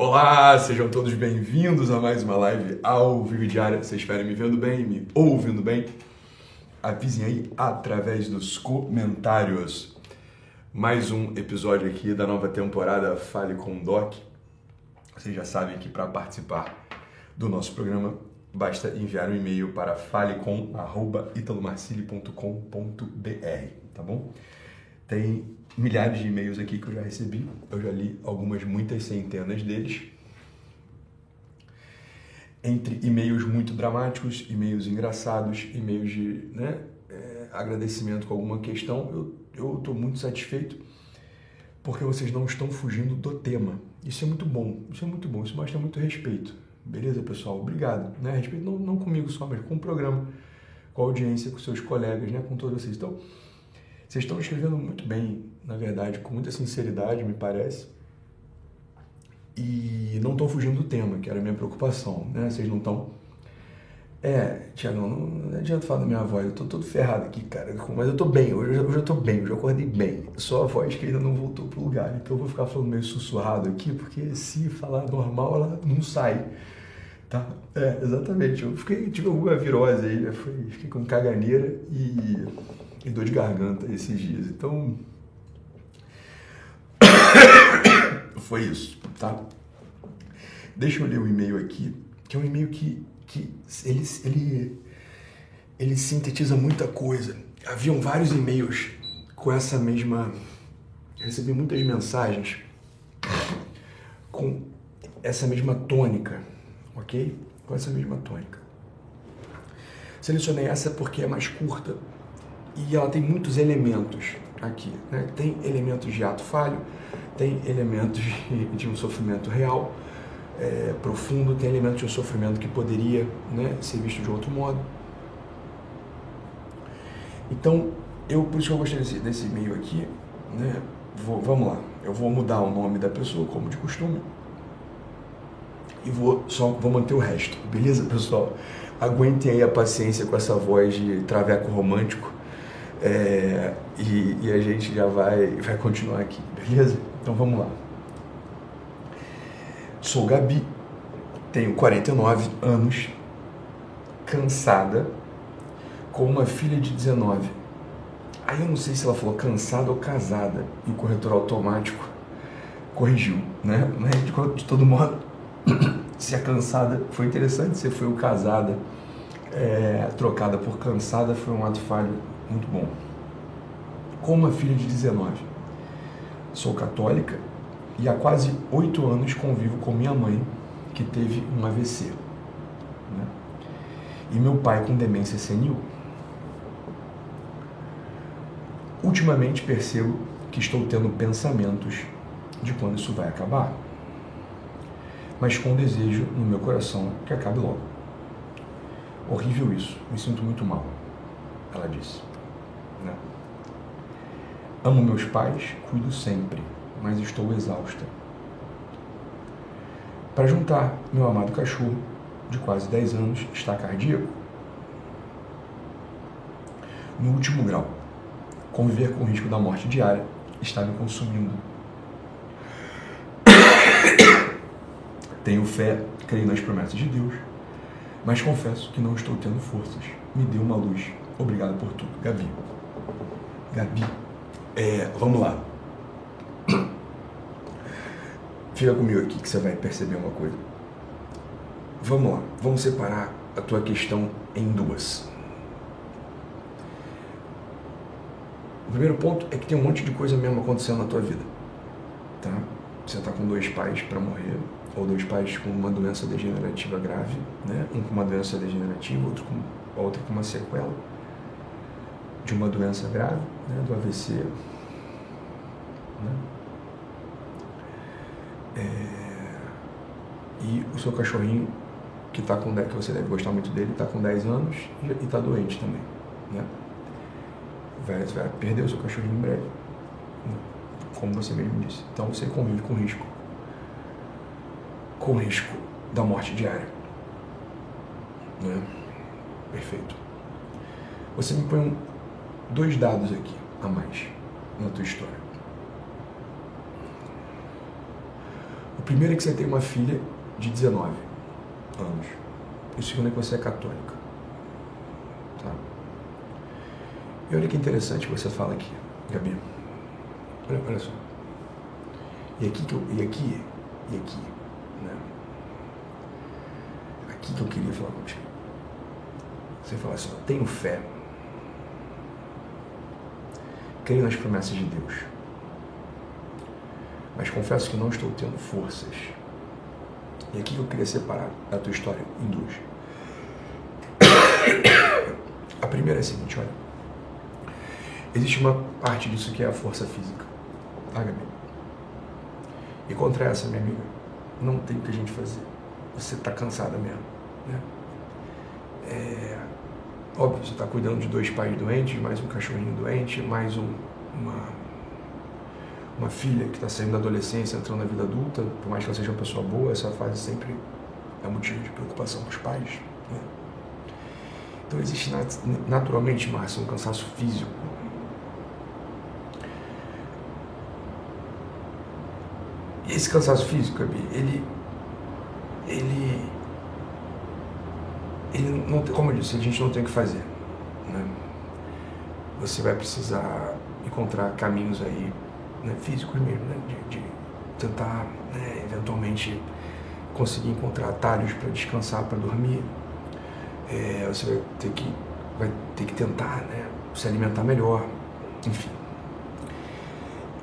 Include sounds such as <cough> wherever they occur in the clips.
Olá, sejam todos bem-vindos a mais uma live ao vivo diária. Vocês esperem me vendo bem, me ouvindo bem? Avisem aí através dos comentários. Mais um episódio aqui da nova temporada Fale com Doc. Vocês já sabem que para participar do nosso programa basta enviar um e-mail para falecom@italomarcili.com.br, tá bom? Tem milhares de e-mails aqui que eu já recebi, eu já li algumas, muitas centenas deles. Entre e-mails muito dramáticos, e-mails engraçados, e-mails de né, é, agradecimento com alguma questão, eu estou muito satisfeito porque vocês não estão fugindo do tema. Isso é muito bom, isso é muito bom, isso mostra muito respeito. Beleza, pessoal? Obrigado. Né? Respeito não, não comigo só, mas com o programa, com a audiência, com seus colegas, né? com todos vocês. Então, vocês estão escrevendo muito bem, na verdade, com muita sinceridade, me parece. E não estão fugindo do tema, que era a minha preocupação, né? Vocês não estão. É, Tiago, não, não adianta falar da minha voz, eu tô todo ferrado aqui, cara. Mas eu tô bem, hoje eu já tô bem, eu já acordei bem. Só a voz que ainda não voltou pro lugar. Então eu vou ficar falando meio sussurrado aqui, porque se falar normal, ela não sai. Tá? É, exatamente. Eu fiquei, tive alguma virose aí, né? fiquei com caganeira e e dor de garganta esses dias. Então. Foi isso, tá? Deixa eu ler o um e-mail aqui, que é um e-mail que, que ele, ele, ele sintetiza muita coisa. Haviam vários e-mails com essa mesma. Recebi muitas mensagens com essa mesma tônica, ok? Com essa mesma tônica. Selecionei essa porque é mais curta e ela tem muitos elementos aqui. Né? Tem elementos de ato falho, tem elementos de um sofrimento real, é, profundo, tem elementos de um sofrimento que poderia né, ser visto de outro modo. Então, eu por isso que eu gostei desse, desse e-mail aqui. Né? Vou, vamos lá, eu vou mudar o nome da pessoa, como de costume. E vou só vou manter o resto, beleza, pessoal? Aguentem aí a paciência com essa voz de traveco romântico é, e, e, a gente já vai, vai continuar aqui, beleza? Então vamos lá. Sou Gabi, tenho 49 anos, cansada, com uma filha de 19. Aí eu não sei se ela falou cansada ou casada, e o corretor automático corrigiu, né? Mas de, todo modo, <coughs> se a cansada foi interessante, se foi o casada é, trocada por cansada, foi um ato falho muito bom. Com uma filha de 19. Sou católica e há quase oito anos convivo com minha mãe, que teve um AVC. Né? E meu pai com demência senil. Ultimamente percebo que estou tendo pensamentos de quando isso vai acabar, mas com desejo no meu coração que acabe logo. Horrível isso, me sinto muito mal, ela disse. Né? Amo meus pais, cuido sempre, mas estou exausta. Para juntar, meu amado cachorro, de quase 10 anos, está cardíaco. No último grau, conviver com o risco da morte diária está me consumindo. <coughs> Tenho fé, creio nas promessas de Deus, mas confesso que não estou tendo forças. Me dê uma luz. Obrigado por tudo, Gabi. Gabi, é, vamos lá. Fica comigo aqui que você vai perceber uma coisa. Vamos lá, vamos separar a tua questão em duas. O primeiro ponto é que tem um monte de coisa mesmo acontecendo na tua vida. Tá? Você está com dois pais para morrer, ou dois pais com uma doença degenerativa grave, né? um com uma doença degenerativa, outro com, outro com uma sequela de uma doença grave, né, do AVC. Né? É, e o seu cachorrinho, que, tá com 10, que você deve gostar muito dele, está com 10 anos e está doente também. Né? Vai, vai perder o seu cachorrinho em breve, né? como você mesmo disse. Então você convive com risco. Com risco da morte diária. Né? Perfeito. Você me põe um, dois dados aqui a mais na tua história. O primeiro é que você tem uma filha de 19 anos. E o segundo é que você é católica. Tá? E olha que interessante que você fala aqui, Gabi. Olha, olha só. E aqui que eu, e aqui, e aqui, né? Aqui que eu queria falar contigo. Você fala assim, tenho fé. Creio nas promessas de Deus. Mas confesso que não estou tendo forças. E aqui eu queria separar a tua história em duas. <coughs> A primeira é a seguinte, olha. Existe uma parte disso que é a força física. Tá, Gabi? E contra essa, minha amiga, não tem o que a gente fazer. Você está cansada mesmo. Né? É, óbvio, você está cuidando de dois pais doentes, mais um cachorrinho doente, mais um, uma, uma filha que está saindo da adolescência, entrando na vida adulta. Por mais que ela seja uma pessoa boa, essa fase sempre é motivo de preocupação para os pais. Né? Então existe naturalmente, Márcio, um cansaço físico. Esse cansaço físico, ele, ele, ele não como eu disse, a gente não tem o que fazer. Né? Você vai precisar encontrar caminhos aí, né, físicos mesmo, né, de, de tentar, né, eventualmente, conseguir encontrar atalhos para descansar, para dormir, é, você vai ter que vai ter que tentar né, se alimentar melhor, enfim.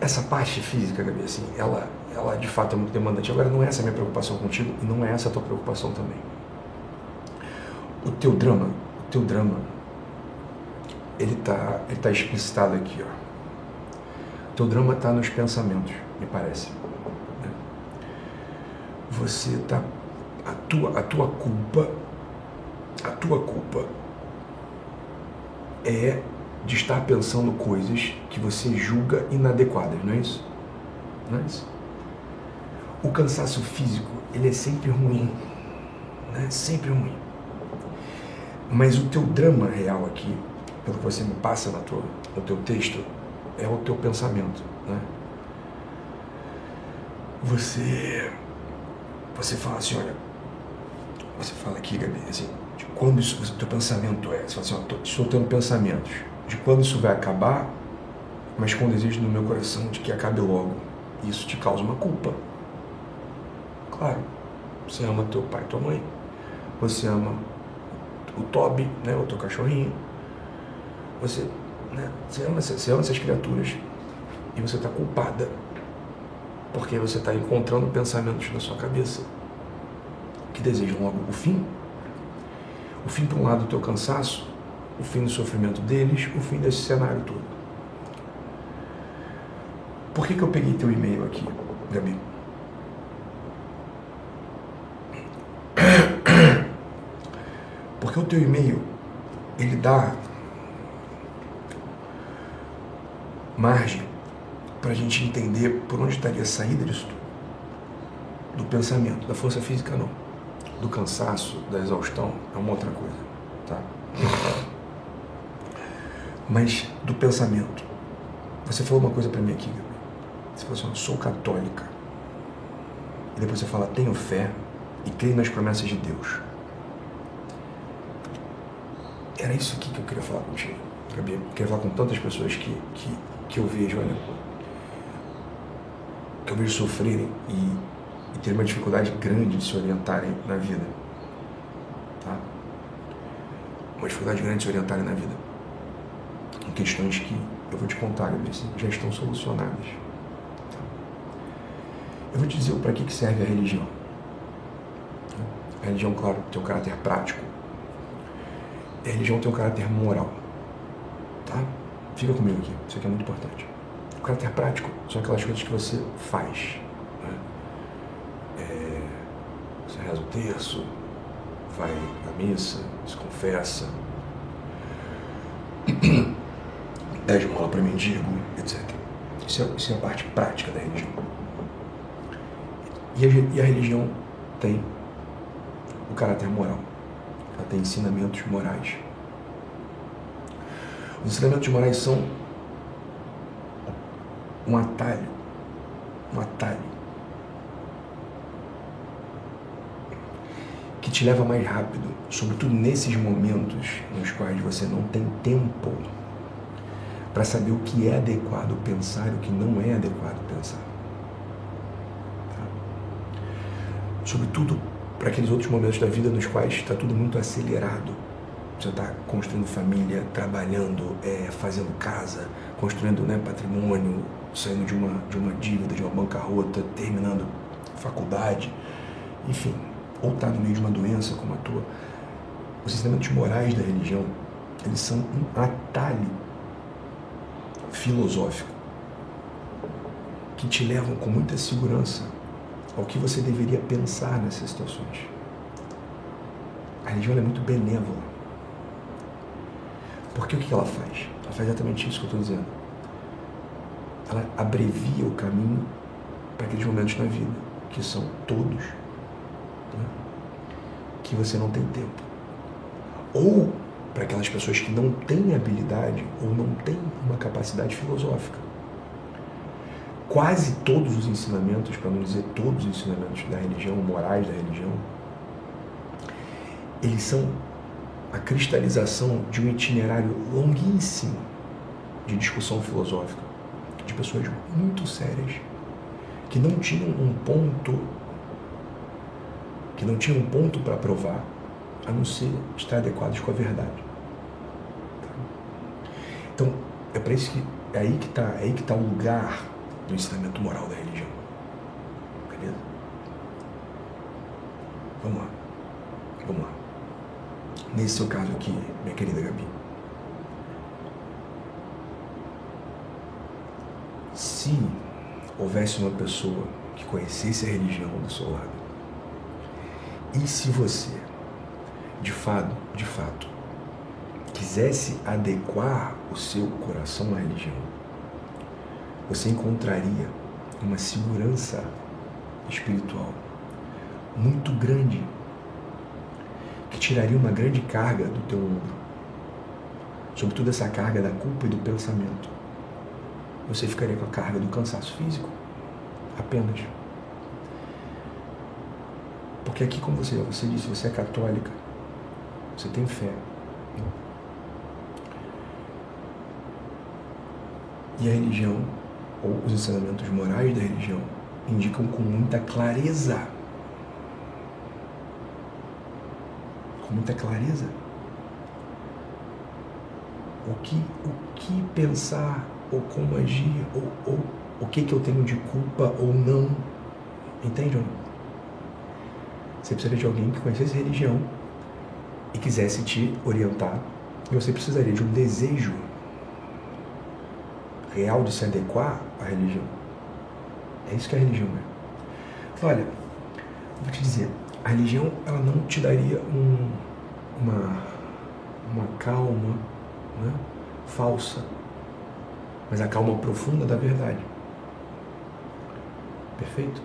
Essa parte física, Gabi, assim, ela, ela de fato é muito demandante. Agora, não é essa a minha preocupação contigo e não é essa a tua preocupação também. O teu drama, o teu drama, ele está ele tá explicitado aqui, ó. O teu drama está nos pensamentos, me parece. Né? Você está a tua, a tua culpa a tua culpa é de estar pensando coisas que você julga inadequadas, não é isso? Não é isso? O cansaço físico, ele é sempre ruim, né? Sempre ruim. Mas o teu drama real aqui, pelo que você me passa na tua, no teu texto, é o teu pensamento, né? Você, você fala assim, olha, você fala aqui, Gabi, assim, de quando isso, o teu pensamento é. Você fala assim, ó, tô, estou tendo pensamentos de quando isso vai acabar, mas com desejo no meu coração de que acabe logo. Isso te causa uma culpa. Claro, você ama teu pai e tua mãe, você ama o Toby, né, o teu cachorrinho, você, né, você, ama, você ama essas criaturas e você está culpada porque você está encontrando pensamentos na sua cabeça que desejam logo o fim o fim, por um lado, do teu cansaço, o fim do sofrimento deles, o fim desse cenário todo. Por que, que eu peguei teu e-mail aqui, Gabi? O teu e-mail, ele dá margem para a gente entender por onde estaria a saída disso tudo. Do pensamento, da força física não do cansaço, da exaustão, é uma outra coisa, tá? <laughs> Mas do pensamento. Você falou uma coisa para mim aqui, Gabriel. Você falou assim, sou católica. E depois você fala, tenho fé e creio nas promessas de Deus. Era isso aqui que eu queria falar contigo, Gabi. Eu queria falar com tantas pessoas que, que, que eu vejo, olha, que eu vejo sofrerem e e ter uma dificuldade grande de se orientarem na vida. Tá? Uma dificuldade grande de se orientarem na vida. Em questões que eu vou te contar, Gabriel, já estão solucionadas. Tá? Eu vou te dizer para que serve a religião. A religião, claro, tem um caráter prático. A religião tem um caráter moral. Tá? Fica comigo aqui, isso aqui é muito importante. O caráter prático são aquelas coisas que você faz reza o terço, vai à missa, se confessa, <clears throat> pede mola para mendigo, etc. Isso é, isso é a parte prática da religião. E a, e a religião tem o caráter moral. Tem ensinamentos morais. Os ensinamentos morais são um atalho, um atalho que te leva mais rápido, sobretudo nesses momentos nos quais você não tem tempo para saber o que é adequado pensar e o que não é adequado pensar. Tá? Sobretudo para aqueles outros momentos da vida nos quais está tudo muito acelerado. Você está construindo família, trabalhando, é, fazendo casa, construindo né, patrimônio, saindo de uma, de uma dívida, de uma bancarrota, terminando faculdade, enfim, ou está no meio de uma doença como a tua. Os ensinamentos morais da religião, eles são um atalho filosófico que te levam com muita segurança ao que você deveria pensar nessas situações. A religião é muito benévola. Porque o que ela faz? Ela faz exatamente isso que eu estou dizendo. Ela abrevia o caminho para aqueles momentos na vida, que são todos, né? que você não tem tempo. Ou para aquelas pessoas que não têm habilidade ou não têm uma capacidade filosófica. Quase todos os ensinamentos, para não dizer todos os ensinamentos da religião, morais da religião, eles são a cristalização de um itinerário longuíssimo de discussão filosófica de pessoas muito sérias que não tinham um ponto que não tinham um ponto para provar a não ser estar adequados com a verdade. Então, é para isso que é aí que está, é aí que está o lugar do ensinamento moral da religião. Beleza? Vamos lá. Vamos lá. Nesse seu caso aqui, minha querida Gabi. Se houvesse uma pessoa que conhecesse a religião do seu lado, e se você, de fato, de fato, quisesse adequar o seu coração à religião, você encontraria uma segurança espiritual muito grande que tiraria uma grande carga do teu ombro, sobretudo essa carga da culpa e do pensamento. Você ficaria com a carga do cansaço físico apenas. Porque aqui, como você, você disse, você é católica, você tem fé. E a religião, ou os ensinamentos morais da religião, indicam com muita clareza com muita clareza o que, o que pensar ou como agir ou, ou o que, que eu tenho de culpa ou não. Entende ou não? Você precisaria de alguém que conhecesse religião e quisesse te orientar. E você precisaria de um desejo real de se adequar à religião. É isso que a religião é. Olha, vou te dizer, a religião ela não te daria um, uma, uma calma né, falsa, mas a calma profunda da verdade. Perfeito?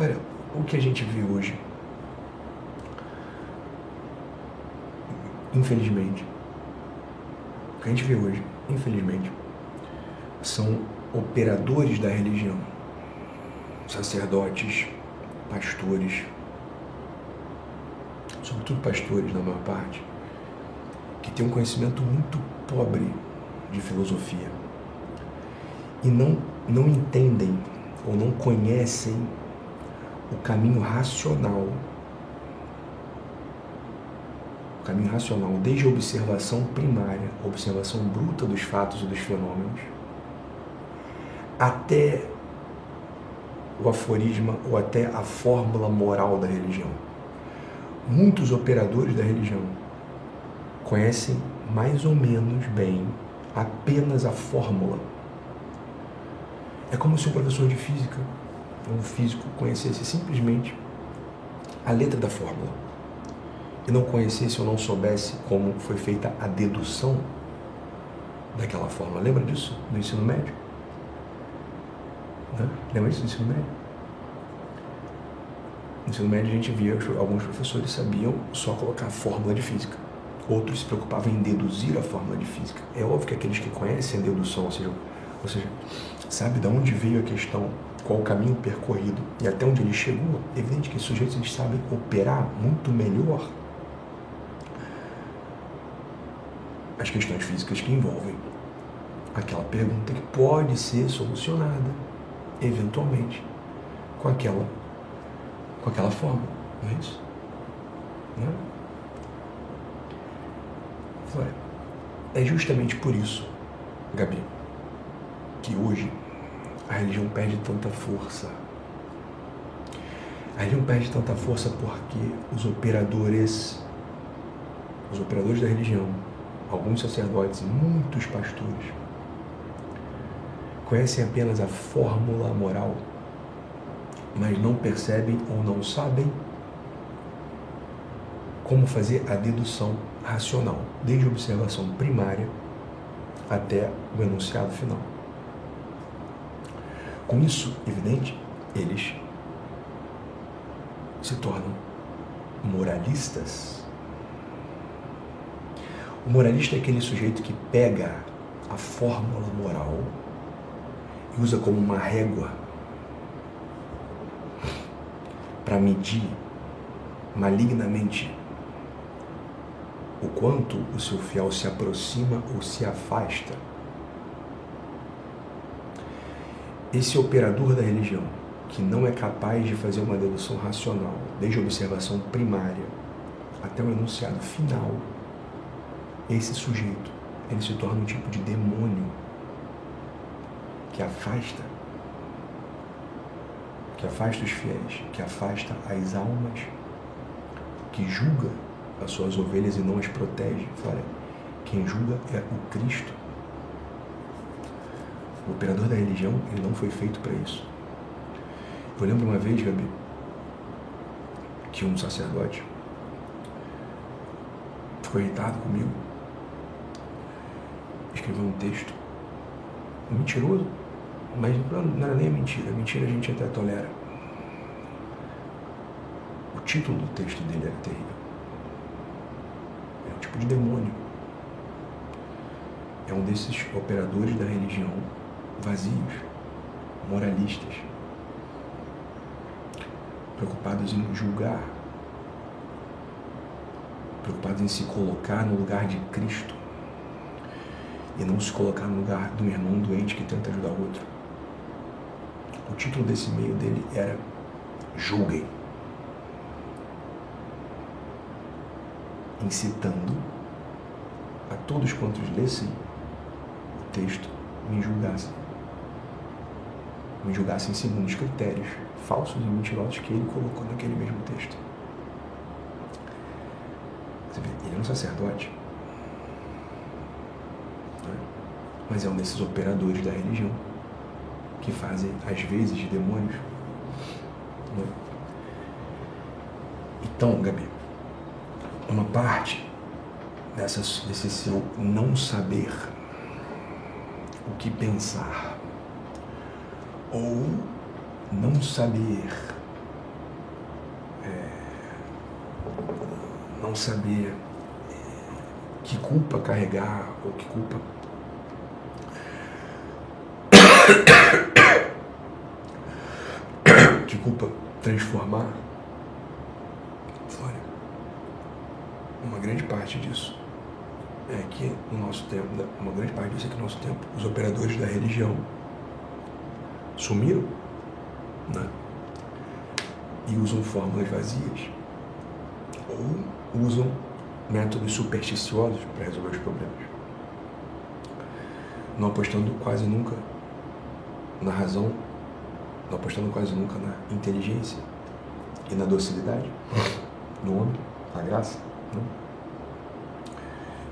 Olha, o que a gente vê hoje, infelizmente, o que a gente vê hoje, infelizmente, são operadores da religião, sacerdotes, pastores, sobretudo pastores na maior parte, que têm um conhecimento muito pobre de filosofia. E não, não entendem ou não conhecem o caminho racional. O caminho racional, desde a observação primária, a observação bruta dos fatos e dos fenômenos, até o aforisma ou até a fórmula moral da religião muitos operadores da religião conhecem mais ou menos bem apenas a fórmula. É como se um professor de física, um físico, conhecesse simplesmente a letra da fórmula e não conhecesse ou não soubesse como foi feita a dedução daquela fórmula. Lembra disso no ensino médio? Lembra disso no ensino médio? No ensino médio a gente via que alguns professores sabiam só colocar a fórmula de física. Outros se preocupavam em deduzir a fórmula de física. É óbvio que aqueles que conhecem a dedução, ou seja, ou seja sabe de onde veio a questão qual o caminho percorrido e até onde ele chegou, é evidente que os sujeitos eles sabem operar muito melhor as questões físicas que envolvem aquela pergunta que pode ser solucionada eventualmente com aquela com aquela forma, não é isso? Não é? é justamente por isso, Gabi, que hoje a religião perde tanta força. A religião perde tanta força porque os operadores, os operadores da religião, alguns sacerdotes muitos pastores, conhecem apenas a fórmula moral, mas não percebem ou não sabem como fazer a dedução racional, desde a observação primária até o enunciado final. Com isso, evidente, eles se tornam moralistas. O moralista é aquele sujeito que pega a fórmula moral e usa como uma régua para medir malignamente o quanto o seu fiel se aproxima ou se afasta. Esse operador da religião, que não é capaz de fazer uma dedução racional, desde a observação primária até o enunciado final, esse sujeito, ele se torna um tipo de demônio que afasta, que afasta os fiéis, que afasta as almas, que julga as suas ovelhas e não as protege. Fala, quem julga é o Cristo. O operador da religião, ele não foi feito para isso. Eu lembro uma vez, Gabi, que um sacerdote ficou irritado comigo, escreveu um texto mentiroso, mas não era nem a mentira. A mentira a gente até tolera. O título do texto dele era terrível. É um tipo de demônio. É um desses operadores da religião vazios, moralistas, preocupados em julgar, preocupados em se colocar no lugar de Cristo e não se colocar no lugar do irmão doente que tenta ajudar o outro. O título desse e-mail dele era Julguem. Incitando a todos quantos lessem o texto me julgassem. Me julgassem segundo os critérios falsos e mentirosos que ele colocou naquele mesmo texto. Você vê, ele é um sacerdote, né? mas é um desses operadores da religião que fazem, às vezes, demônios. Né? Então, Gabi, uma parte dessas, desse seu não saber o que pensar ou não saber é, não saber é, que culpa carregar ou que culpa que culpa transformar olha uma grande parte disso é que no nosso tempo, uma grande parte disso é que no nosso tempo, os operadores da religião sumiram, né? E usam fórmulas vazias. Ou usam métodos supersticiosos para resolver os problemas. Não apostando quase nunca na razão, não apostando quase nunca na inteligência e na docilidade <laughs> do homem, na graça. Né?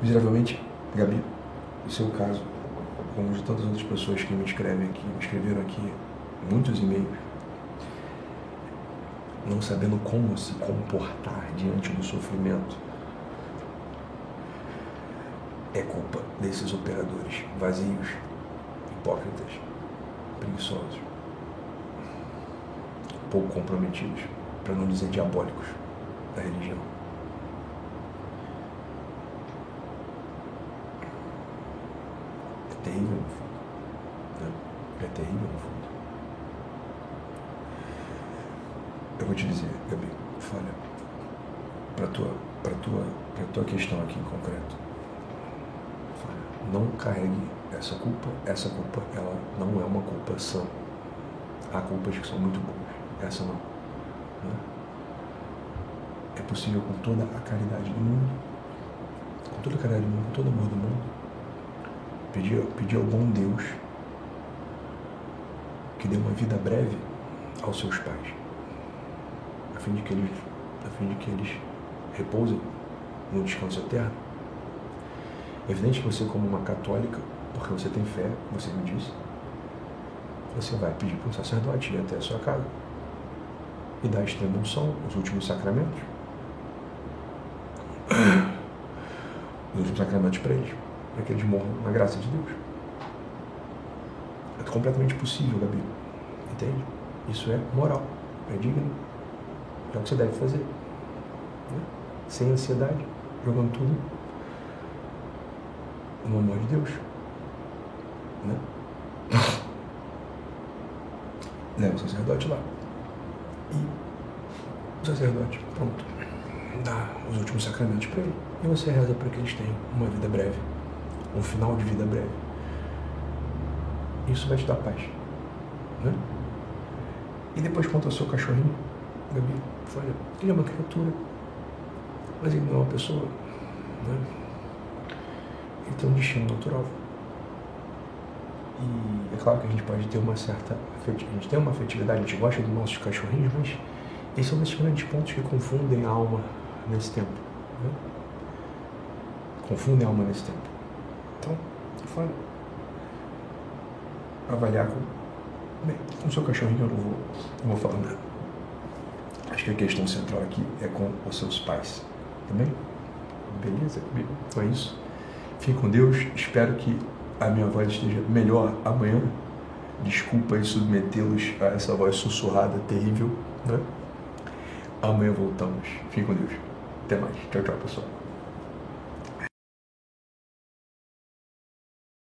Miseravelmente, Gabi, o seu caso, como de tantas outras pessoas que me escrevem aqui, me escreveram aqui muitos e-mails, não sabendo como se comportar diante do sofrimento, é culpa desses operadores vazios, hipócritas, preguiçosos, pouco comprometidos, para não dizer diabólicos, da religião. terrível no fundo. Né? É terrível no fundo. vou te dizer, Gabi, olha, para tua, para tua, para tua questão aqui em concreto, não carregue essa culpa. Essa culpa, ela não é uma culpa sã. Há culpas que são muito boas. Essa não. Né? É possível com toda a caridade do mundo, com toda a caridade do mundo, com todo o amor do mundo, pedir, pedir ao bom Deus que dê uma vida breve aos seus pais, a fim de que eles, a fim de que eles repousem no descanso eterno. É evidente que você, como uma católica, porque você tem fé, você me disse, você vai pedir para um sacerdote ir até a sua casa e dar a extrema unção, os últimos sacramentos. Os últimos sacramentos para eles, para que eles morram na graça de Deus. É completamente possível, Gabi. Entende? Isso é moral, é digno. É o que você deve fazer. Né? Sem ansiedade, jogando tudo no amor de Deus. Né? Leva <laughs> o sacerdote lá. E o sacerdote, pronto, dá os últimos sacramentos para ele. E você reza para que eles tenham uma vida breve, um final de vida breve. Isso vai te dar paz. Né? E depois quanto ao seu cachorrinho, Gabi, olha, ele é uma criatura, mas ele não é uma pessoa. Né? Ele tem um destino natural. E é claro que a gente pode ter uma certa a gente tem uma afetividade, a gente gosta dos nossos cachorrinhos, mas esses são esses grandes pontos que confundem a alma nesse tempo. Né? Confundem a alma nesse tempo. Então, fala. Avaliar com. Bem, com o seu cachorrinho eu não vou, não vou falar nada. Acho que a questão central aqui é com os seus pais. Também? Beleza? Então é isso. Fique com Deus. Espero que a minha voz esteja melhor amanhã. Desculpa em submetê-los a essa voz sussurrada terrível. Né? Amanhã voltamos. Fique com Deus. Até mais. Tchau, tchau, pessoal.